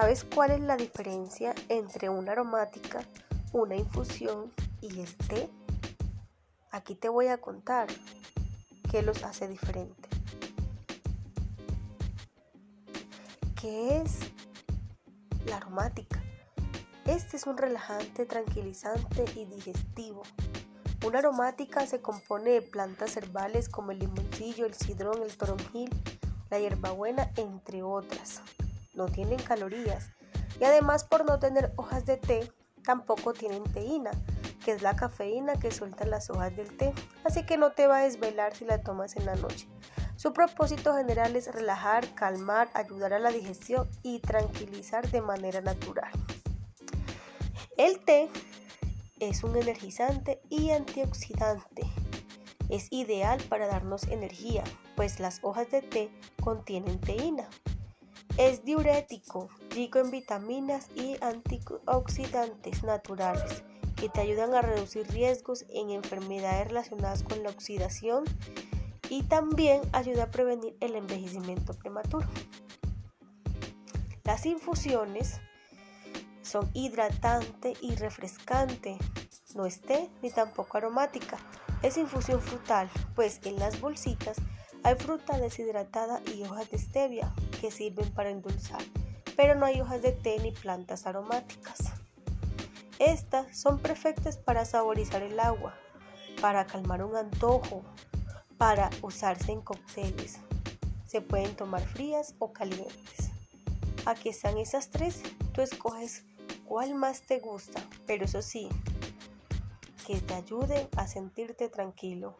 ¿Sabes cuál es la diferencia entre una aromática, una infusión y el té? Aquí te voy a contar qué los hace diferentes. ¿Qué es la aromática? Este es un relajante, tranquilizante y digestivo. Una aromática se compone de plantas herbales como el limoncillo, el cidrón, el toronjil, la hierbabuena, entre otras no tienen calorías y además por no tener hojas de té tampoco tienen teína, que es la cafeína que sueltan las hojas del té, así que no te va a desvelar si la tomas en la noche. Su propósito general es relajar, calmar, ayudar a la digestión y tranquilizar de manera natural. El té es un energizante y antioxidante. Es ideal para darnos energía, pues las hojas de té contienen teína, es diurético, rico en vitaminas y antioxidantes naturales que te ayudan a reducir riesgos en enfermedades relacionadas con la oxidación y también ayuda a prevenir el envejecimiento prematuro. Las infusiones son hidratante y refrescante, no es té ni tampoco aromática, es infusión frutal, pues en las bolsitas hay fruta deshidratada y hojas de stevia que sirven para endulzar, pero no hay hojas de té ni plantas aromáticas. Estas son perfectas para saborizar el agua, para calmar un antojo, para usarse en cócteles. Se pueden tomar frías o calientes. Aquí están esas tres, tú escoges cuál más te gusta, pero eso sí, que te ayude a sentirte tranquilo.